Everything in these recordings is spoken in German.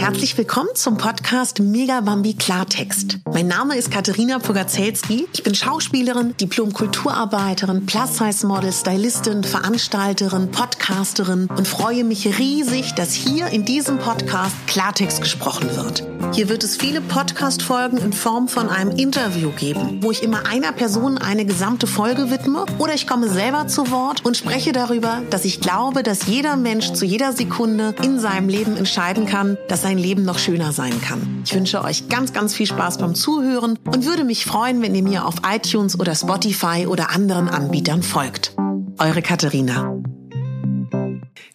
Herzlich willkommen zum Podcast Mega Bambi Klartext. Mein Name ist Katharina Pogacelski. Ich bin Schauspielerin, Diplom-Kulturarbeiterin, Plus-Size-Model, Stylistin, Veranstalterin, Podcasterin und freue mich riesig, dass hier in diesem Podcast Klartext gesprochen wird. Hier wird es viele Podcast-Folgen in Form von einem Interview geben, wo ich immer einer Person eine gesamte Folge widme oder ich komme selber zu Wort und spreche darüber, dass ich glaube, dass jeder Mensch zu jeder Sekunde in seinem Leben entscheiden kann, dass sein Leben noch schöner sein kann. Ich wünsche euch ganz, ganz viel Spaß beim Zuhören und würde mich freuen, wenn ihr mir auf iTunes oder Spotify oder anderen Anbietern folgt. Eure Katharina.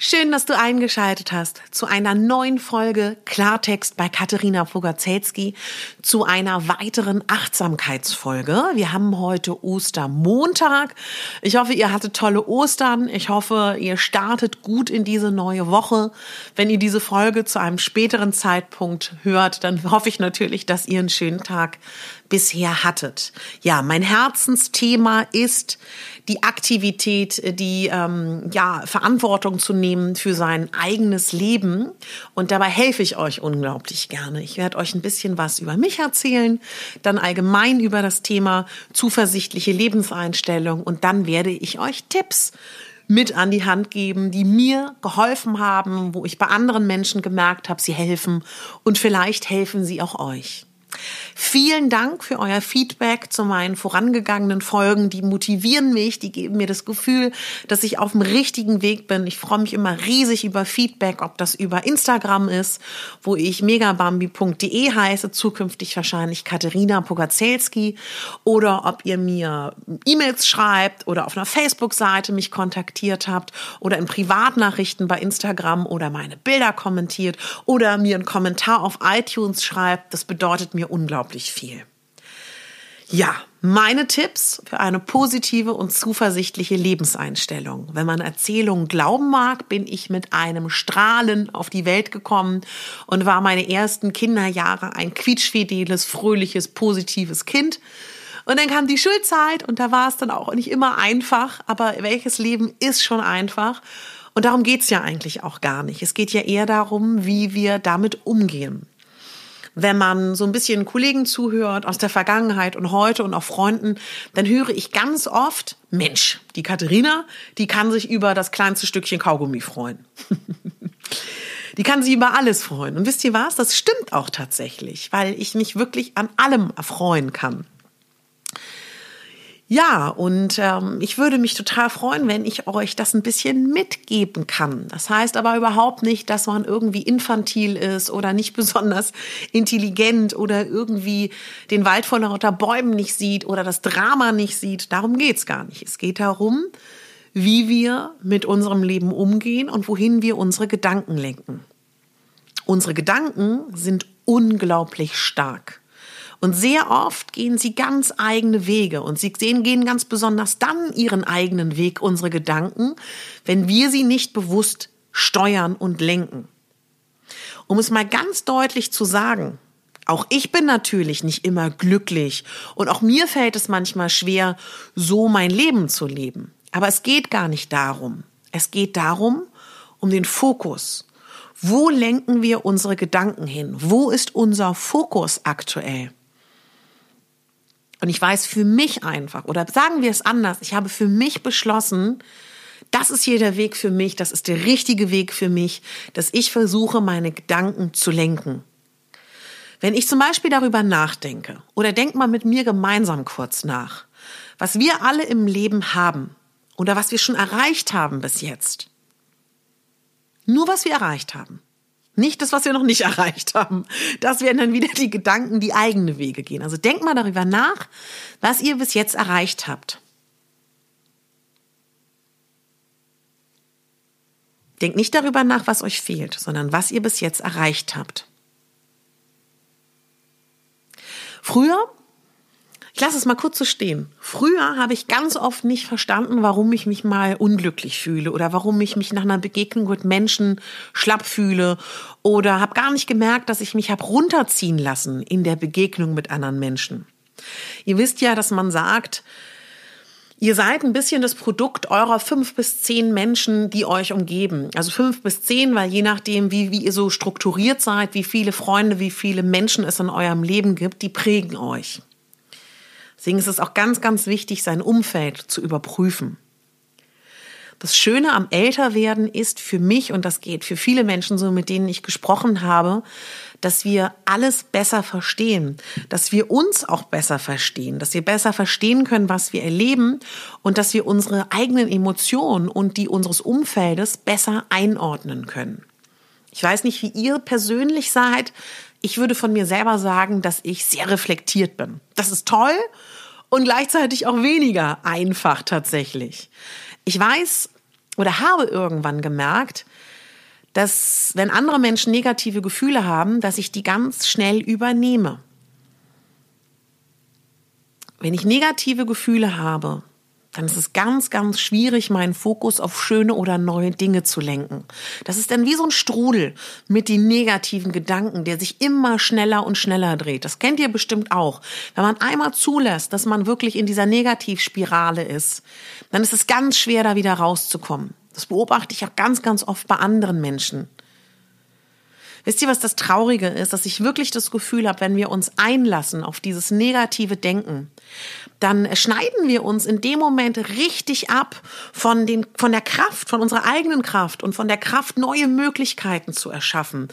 Schön, dass du eingeschaltet hast zu einer neuen Folge Klartext bei Katharina Pogacelski, zu einer weiteren Achtsamkeitsfolge. Wir haben heute Ostermontag. Ich hoffe, ihr hattet tolle Ostern. Ich hoffe, ihr startet gut in diese neue Woche. Wenn ihr diese Folge zu einem späteren Zeitpunkt hört, dann hoffe ich natürlich, dass ihr einen schönen Tag bisher hattet. Ja, mein Herzensthema ist die Aktivität, die ähm, ja Verantwortung zu nehmen für sein eigenes Leben. Und dabei helfe ich euch unglaublich gerne. Ich werde euch ein bisschen was über mich erzählen, dann allgemein über das Thema zuversichtliche Lebenseinstellung und dann werde ich euch Tipps mit an die Hand geben, die mir geholfen haben, wo ich bei anderen Menschen gemerkt habe, sie helfen und vielleicht helfen sie auch euch. Vielen Dank für euer Feedback zu meinen vorangegangenen Folgen. Die motivieren mich, die geben mir das Gefühl, dass ich auf dem richtigen Weg bin. Ich freue mich immer riesig über Feedback, ob das über Instagram ist, wo ich megabambi.de heiße, zukünftig wahrscheinlich Katharina Pogacelski, oder ob ihr mir E-Mails schreibt oder auf einer Facebook-Seite mich kontaktiert habt oder in Privatnachrichten bei Instagram oder meine Bilder kommentiert oder mir einen Kommentar auf iTunes schreibt. Das bedeutet mir unglaublich unglaublich viel. Ja, meine Tipps für eine positive und zuversichtliche Lebenseinstellung. Wenn man Erzählungen glauben mag, bin ich mit einem Strahlen auf die Welt gekommen und war meine ersten Kinderjahre ein quietschfideles, fröhliches, positives Kind. Und dann kam die Schulzeit und da war es dann auch nicht immer einfach, aber welches Leben ist schon einfach? Und darum geht's ja eigentlich auch gar nicht. Es geht ja eher darum, wie wir damit umgehen wenn man so ein bisschen Kollegen zuhört aus der Vergangenheit und heute und auch Freunden, dann höre ich ganz oft, Mensch, die Katharina, die kann sich über das kleinste Stückchen Kaugummi freuen. die kann sich über alles freuen. Und wisst ihr was? Das stimmt auch tatsächlich, weil ich mich wirklich an allem erfreuen kann. Ja, und ähm, ich würde mich total freuen, wenn ich euch das ein bisschen mitgeben kann. Das heißt aber überhaupt nicht, dass man irgendwie infantil ist oder nicht besonders intelligent oder irgendwie den Wald vor lauter Bäumen nicht sieht oder das Drama nicht sieht. Darum geht's gar nicht. Es geht darum, wie wir mit unserem Leben umgehen und wohin wir unsere Gedanken lenken. Unsere Gedanken sind unglaublich stark. Und sehr oft gehen sie ganz eigene Wege und sie sehen, gehen ganz besonders dann ihren eigenen Weg, unsere Gedanken, wenn wir sie nicht bewusst steuern und lenken. Um es mal ganz deutlich zu sagen, auch ich bin natürlich nicht immer glücklich und auch mir fällt es manchmal schwer, so mein Leben zu leben. Aber es geht gar nicht darum. Es geht darum, um den Fokus. Wo lenken wir unsere Gedanken hin? Wo ist unser Fokus aktuell? Und ich weiß für mich einfach, oder sagen wir es anders, ich habe für mich beschlossen, das ist hier der Weg für mich, das ist der richtige Weg für mich, dass ich versuche, meine Gedanken zu lenken. Wenn ich zum Beispiel darüber nachdenke, oder denk mal mit mir gemeinsam kurz nach, was wir alle im Leben haben oder was wir schon erreicht haben bis jetzt. Nur was wir erreicht haben. Nicht das, was wir noch nicht erreicht haben. Das wären dann wieder die Gedanken, die eigene Wege gehen. Also denkt mal darüber nach, was ihr bis jetzt erreicht habt. Denkt nicht darüber nach, was euch fehlt, sondern was ihr bis jetzt erreicht habt. Früher ich lasse es mal kurz so stehen. Früher habe ich ganz oft nicht verstanden, warum ich mich mal unglücklich fühle oder warum ich mich nach einer Begegnung mit Menschen schlapp fühle oder habe gar nicht gemerkt, dass ich mich habe runterziehen lassen in der Begegnung mit anderen Menschen. Ihr wisst ja, dass man sagt, Ihr seid ein bisschen das Produkt eurer fünf bis zehn Menschen, die euch umgeben. Also fünf bis zehn, weil je nachdem, wie, wie ihr so strukturiert seid, wie viele Freunde, wie viele Menschen es in eurem Leben gibt, die prägen euch. Deswegen ist es auch ganz, ganz wichtig, sein Umfeld zu überprüfen. Das Schöne am Älterwerden ist für mich, und das geht für viele Menschen so, mit denen ich gesprochen habe, dass wir alles besser verstehen, dass wir uns auch besser verstehen, dass wir besser verstehen können, was wir erleben und dass wir unsere eigenen Emotionen und die unseres Umfeldes besser einordnen können. Ich weiß nicht, wie ihr persönlich seid. Ich würde von mir selber sagen, dass ich sehr reflektiert bin. Das ist toll und gleichzeitig auch weniger einfach tatsächlich. Ich weiß oder habe irgendwann gemerkt, dass wenn andere Menschen negative Gefühle haben, dass ich die ganz schnell übernehme. Wenn ich negative Gefühle habe, dann ist es ganz, ganz schwierig, meinen Fokus auf schöne oder neue Dinge zu lenken. Das ist dann wie so ein Strudel mit den negativen Gedanken, der sich immer schneller und schneller dreht. Das kennt ihr bestimmt auch. Wenn man einmal zulässt, dass man wirklich in dieser Negativspirale ist, dann ist es ganz schwer, da wieder rauszukommen. Das beobachte ich auch ganz, ganz oft bei anderen Menschen. Wisst ihr, was das Traurige ist? Dass ich wirklich das Gefühl habe, wenn wir uns einlassen auf dieses negative Denken, dann schneiden wir uns in dem Moment richtig ab von, den, von der Kraft, von unserer eigenen Kraft und von der Kraft, neue Möglichkeiten zu erschaffen.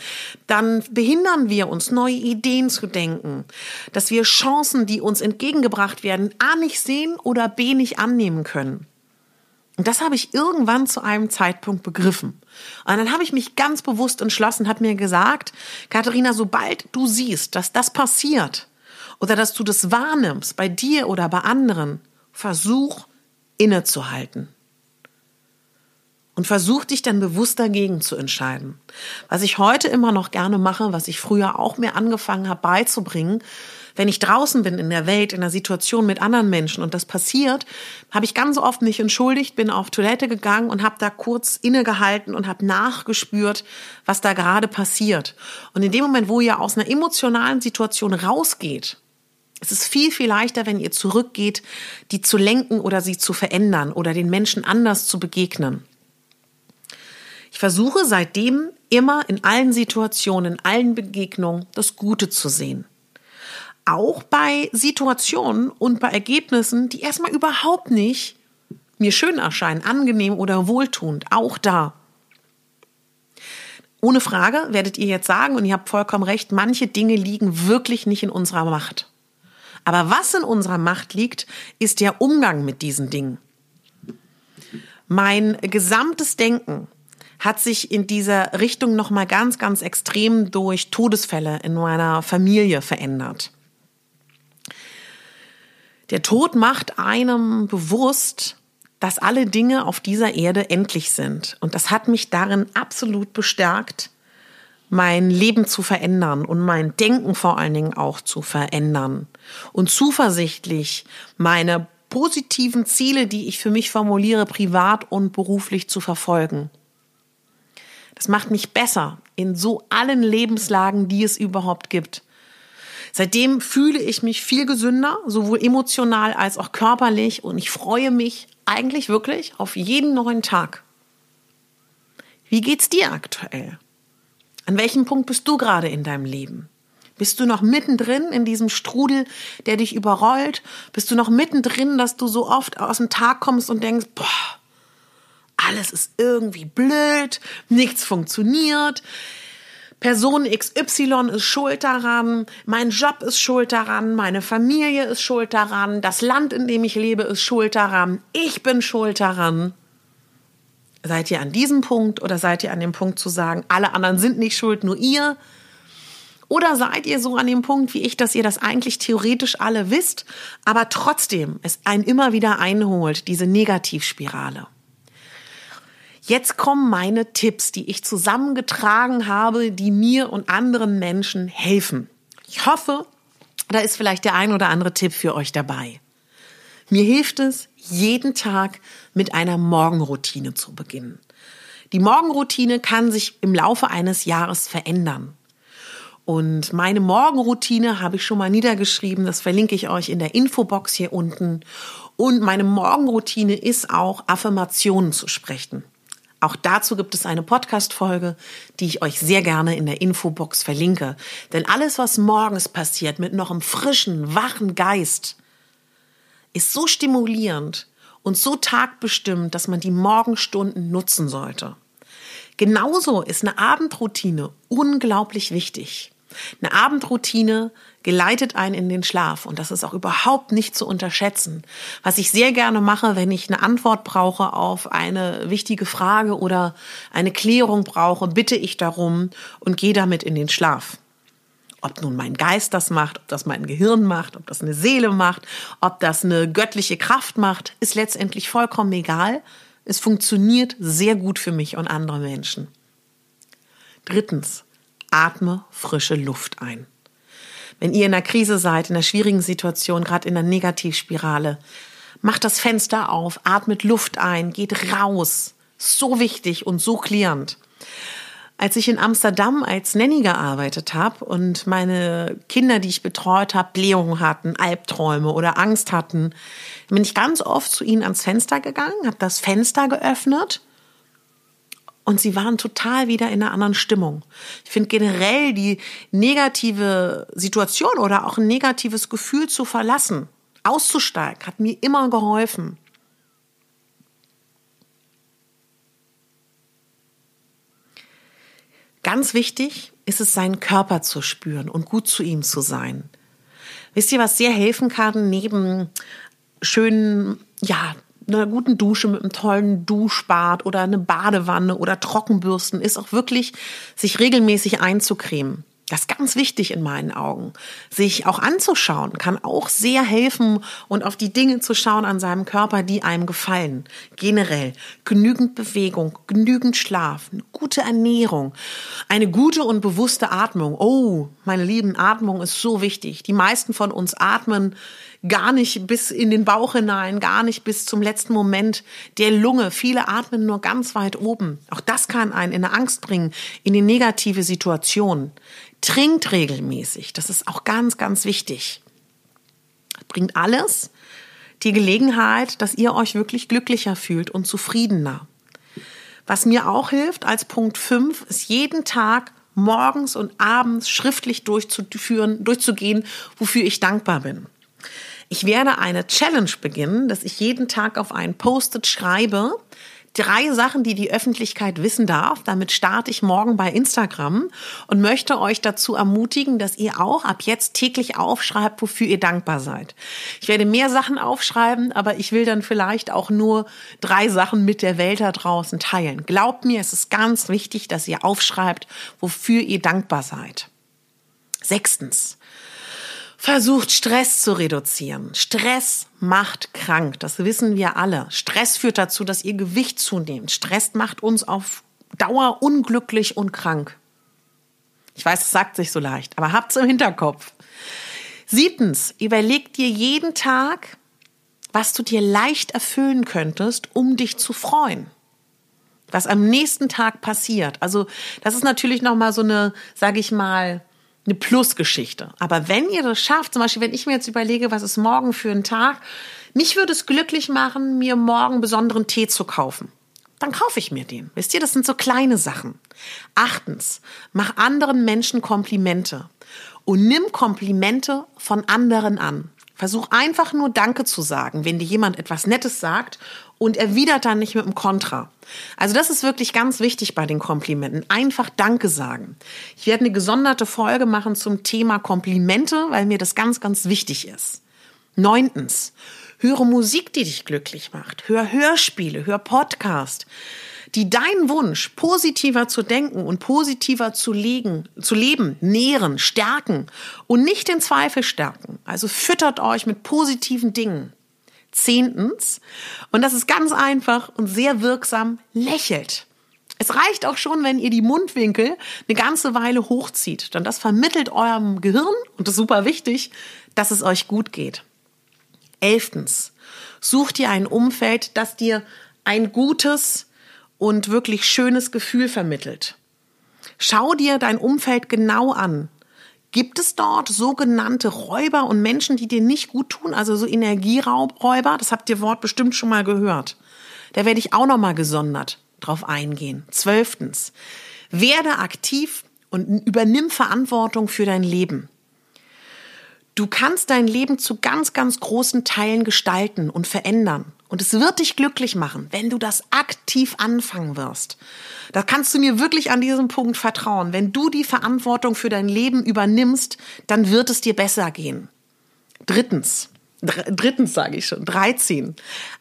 Dann behindern wir uns, neue Ideen zu denken, dass wir Chancen, die uns entgegengebracht werden, A nicht sehen oder B nicht annehmen können. Und das habe ich irgendwann zu einem Zeitpunkt begriffen. Und dann habe ich mich ganz bewusst entschlossen, habe mir gesagt, Katharina, sobald du siehst, dass das passiert oder dass du das wahrnimmst bei dir oder bei anderen, versuch innezuhalten. Und versuch dich dann bewusst dagegen zu entscheiden. Was ich heute immer noch gerne mache, was ich früher auch mir angefangen habe beizubringen, wenn ich draußen bin in der Welt, in der Situation mit anderen Menschen und das passiert, habe ich ganz oft mich entschuldigt, bin auf Toilette gegangen und habe da kurz innegehalten und habe nachgespürt, was da gerade passiert. Und in dem Moment, wo ihr aus einer emotionalen Situation rausgeht, es ist viel, viel leichter, wenn ihr zurückgeht, die zu lenken oder sie zu verändern oder den Menschen anders zu begegnen. Ich versuche seitdem immer in allen Situationen, in allen Begegnungen das Gute zu sehen auch bei Situationen und bei Ergebnissen, die erstmal überhaupt nicht mir schön erscheinen, angenehm oder wohltuend, auch da. Ohne Frage werdet ihr jetzt sagen, und ihr habt vollkommen recht, manche Dinge liegen wirklich nicht in unserer Macht. Aber was in unserer Macht liegt, ist der Umgang mit diesen Dingen. Mein gesamtes Denken hat sich in dieser Richtung nochmal ganz, ganz extrem durch Todesfälle in meiner Familie verändert. Der Tod macht einem bewusst, dass alle Dinge auf dieser Erde endlich sind. Und das hat mich darin absolut bestärkt, mein Leben zu verändern und mein Denken vor allen Dingen auch zu verändern und zuversichtlich meine positiven Ziele, die ich für mich formuliere, privat und beruflich zu verfolgen. Das macht mich besser in so allen Lebenslagen, die es überhaupt gibt. Seitdem fühle ich mich viel gesünder, sowohl emotional als auch körperlich und ich freue mich eigentlich wirklich auf jeden neuen Tag. Wie geht's dir aktuell? An welchem Punkt bist du gerade in deinem Leben? Bist du noch mittendrin in diesem Strudel, der dich überrollt? Bist du noch mittendrin, dass du so oft aus dem Tag kommst und denkst, boah, alles ist irgendwie blöd, nichts funktioniert, Person XY ist schuld daran, mein Job ist schuld daran, meine Familie ist schuld daran, das Land, in dem ich lebe, ist schuld daran, ich bin schuld daran. Seid ihr an diesem Punkt oder seid ihr an dem Punkt zu sagen, alle anderen sind nicht schuld, nur ihr? Oder seid ihr so an dem Punkt wie ich, dass ihr das eigentlich theoretisch alle wisst, aber trotzdem es einen immer wieder einholt, diese Negativspirale? Jetzt kommen meine Tipps, die ich zusammengetragen habe, die mir und anderen Menschen helfen. Ich hoffe, da ist vielleicht der ein oder andere Tipp für euch dabei. Mir hilft es, jeden Tag mit einer Morgenroutine zu beginnen. Die Morgenroutine kann sich im Laufe eines Jahres verändern. Und meine Morgenroutine habe ich schon mal niedergeschrieben. Das verlinke ich euch in der Infobox hier unten. Und meine Morgenroutine ist auch, Affirmationen zu sprechen. Auch dazu gibt es eine Podcast-Folge, die ich euch sehr gerne in der Infobox verlinke. Denn alles, was morgens passiert mit noch einem frischen, wachen Geist, ist so stimulierend und so tagbestimmt, dass man die Morgenstunden nutzen sollte. Genauso ist eine Abendroutine unglaublich wichtig. Eine Abendroutine geleitet einen in den Schlaf und das ist auch überhaupt nicht zu unterschätzen. Was ich sehr gerne mache, wenn ich eine Antwort brauche auf eine wichtige Frage oder eine Klärung brauche, bitte ich darum und gehe damit in den Schlaf. Ob nun mein Geist das macht, ob das mein Gehirn macht, ob das eine Seele macht, ob das eine göttliche Kraft macht, ist letztendlich vollkommen egal. Es funktioniert sehr gut für mich und andere Menschen. Drittens, atme frische Luft ein. Wenn ihr in der Krise seid, in einer schwierigen Situation, gerade in der Negativspirale, macht das Fenster auf, atmet Luft ein, geht raus. So wichtig und so klärend. Als ich in Amsterdam als Nanny gearbeitet habe und meine Kinder, die ich betreut habe, Blähungen hatten, Albträume oder Angst hatten, bin ich ganz oft zu ihnen ans Fenster gegangen, habe das Fenster geöffnet und sie waren total wieder in einer anderen Stimmung. Ich finde generell die negative Situation oder auch ein negatives Gefühl zu verlassen, auszusteigen, hat mir immer geholfen. Ganz wichtig ist es, seinen Körper zu spüren und gut zu ihm zu sein. Wisst ihr, was sehr helfen kann, neben schönen, ja, einer guten Dusche mit einem tollen Duschbad oder eine Badewanne oder Trockenbürsten ist auch wirklich, sich regelmäßig einzucremen. Das ist ganz wichtig in meinen Augen. Sich auch anzuschauen kann auch sehr helfen und auf die Dinge zu schauen an seinem Körper, die einem gefallen. Generell genügend Bewegung, genügend Schlaf, gute Ernährung, eine gute und bewusste Atmung. Oh, meine lieben, Atmung ist so wichtig. Die meisten von uns atmen gar nicht bis in den Bauch hinein, gar nicht bis zum letzten Moment der Lunge. Viele atmen nur ganz weit oben. Auch das kann einen in eine Angst bringen, in eine negative Situation. Trinkt regelmäßig. Das ist auch ganz, ganz wichtig. bringt alles die Gelegenheit, dass ihr euch wirklich glücklicher fühlt und zufriedener. Was mir auch hilft als Punkt 5 ist jeden Tag morgens und abends schriftlich durchzuführen, durchzugehen, wofür ich dankbar bin. Ich werde eine Challenge beginnen, dass ich jeden Tag auf ein Post-it schreibe, drei Sachen, die die Öffentlichkeit wissen darf. Damit starte ich morgen bei Instagram und möchte euch dazu ermutigen, dass ihr auch ab jetzt täglich aufschreibt, wofür ihr dankbar seid. Ich werde mehr Sachen aufschreiben, aber ich will dann vielleicht auch nur drei Sachen mit der Welt da draußen teilen. Glaubt mir, es ist ganz wichtig, dass ihr aufschreibt, wofür ihr dankbar seid. Sechstens. Versucht Stress zu reduzieren. Stress macht krank, das wissen wir alle. Stress führt dazu, dass ihr Gewicht zunehmt. Stress macht uns auf Dauer unglücklich und krank. Ich weiß, es sagt sich so leicht, aber habt's im Hinterkopf. Siebtens, überleg dir jeden Tag, was du dir leicht erfüllen könntest, um dich zu freuen. Was am nächsten Tag passiert. Also, das ist natürlich nochmal so eine, sage ich mal, eine Plusgeschichte. Aber wenn ihr das schafft, zum Beispiel, wenn ich mir jetzt überlege, was ist morgen für ein Tag, mich würde es glücklich machen, mir morgen besonderen Tee zu kaufen. Dann kaufe ich mir den. Wisst ihr, das sind so kleine Sachen. Achtens, mach anderen Menschen Komplimente und nimm Komplimente von anderen an. Versuch einfach nur Danke zu sagen, wenn dir jemand etwas Nettes sagt und erwidert dann nicht mit einem Kontra. Also das ist wirklich ganz wichtig bei den Komplimenten. Einfach Danke sagen. Ich werde eine gesonderte Folge machen zum Thema Komplimente, weil mir das ganz, ganz wichtig ist. Neuntens, höre Musik, die dich glücklich macht. Hör Hörspiele, hör Podcast die deinen Wunsch, positiver zu denken und positiver zu, legen, zu leben, nähren, stärken und nicht in Zweifel stärken. Also füttert euch mit positiven Dingen. Zehntens, und das ist ganz einfach und sehr wirksam, lächelt. Es reicht auch schon, wenn ihr die Mundwinkel eine ganze Weile hochzieht. Denn das vermittelt eurem Gehirn, und das ist super wichtig, dass es euch gut geht. Elftens, sucht ihr ein Umfeld, das dir ein gutes, und wirklich schönes Gefühl vermittelt. Schau dir dein Umfeld genau an. Gibt es dort sogenannte Räuber und Menschen, die dir nicht gut tun, also so Energieraubräuber? Das habt ihr Wort bestimmt schon mal gehört. Da werde ich auch noch mal gesondert drauf eingehen. Zwölftens. Werde aktiv und übernimm Verantwortung für dein Leben. Du kannst dein Leben zu ganz, ganz großen Teilen gestalten und verändern. Und es wird dich glücklich machen, wenn du das aktiv anfangen wirst. Da kannst du mir wirklich an diesem Punkt vertrauen. Wenn du die Verantwortung für dein Leben übernimmst, dann wird es dir besser gehen. Drittens, drittens sage ich schon, 13.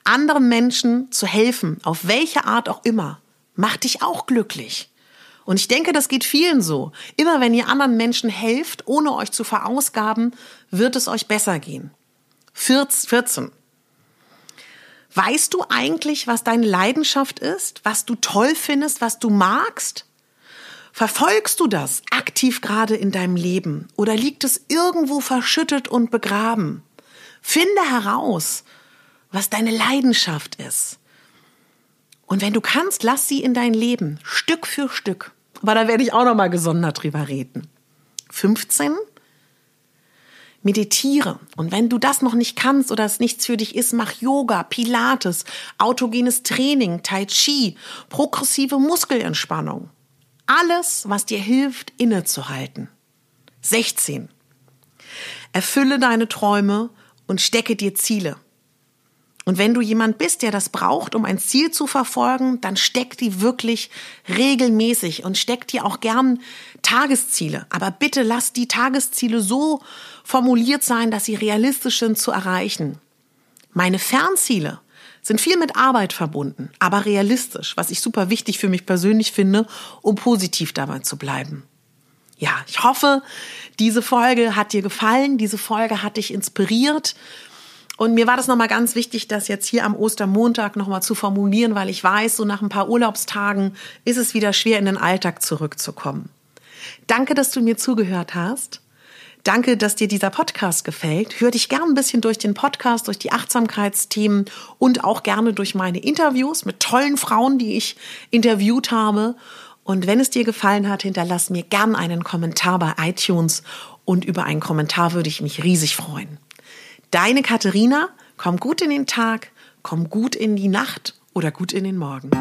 Anderen Menschen zu helfen, auf welche Art auch immer, macht dich auch glücklich. Und ich denke, das geht vielen so. Immer wenn ihr anderen Menschen helft, ohne euch zu verausgaben, wird es euch besser gehen. 14. Weißt du eigentlich, was deine Leidenschaft ist, was du toll findest, was du magst? Verfolgst du das aktiv gerade in deinem Leben oder liegt es irgendwo verschüttet und begraben? Finde heraus, was deine Leidenschaft ist. Und wenn du kannst, lass sie in dein Leben, Stück für Stück. Aber da werde ich auch noch mal gesondert drüber reden. 15 meditiere. Und wenn du das noch nicht kannst oder es nichts für dich ist, mach Yoga, Pilates, autogenes Training, Tai Chi, progressive Muskelentspannung. Alles, was dir hilft, innezuhalten. 16. Erfülle deine Träume und stecke dir Ziele. Und wenn du jemand bist, der das braucht, um ein Ziel zu verfolgen, dann steck die wirklich regelmäßig und steck dir auch gern Tagesziele. Aber bitte lass die Tagesziele so formuliert sein, dass sie realistisch sind zu erreichen. Meine Fernziele sind viel mit Arbeit verbunden, aber realistisch, was ich super wichtig für mich persönlich finde, um positiv dabei zu bleiben. Ja, ich hoffe, diese Folge hat dir gefallen, diese Folge hat dich inspiriert und mir war das nochmal ganz wichtig, das jetzt hier am Ostermontag nochmal zu formulieren, weil ich weiß, so nach ein paar Urlaubstagen ist es wieder schwer, in den Alltag zurückzukommen. Danke, dass du mir zugehört hast. Danke, dass dir dieser Podcast gefällt. Hör dich gern ein bisschen durch den Podcast, durch die Achtsamkeitsthemen und auch gerne durch meine Interviews mit tollen Frauen, die ich interviewt habe. Und wenn es dir gefallen hat, hinterlass mir gern einen Kommentar bei iTunes und über einen Kommentar würde ich mich riesig freuen. Deine Katharina, komm gut in den Tag, komm gut in die Nacht oder gut in den Morgen.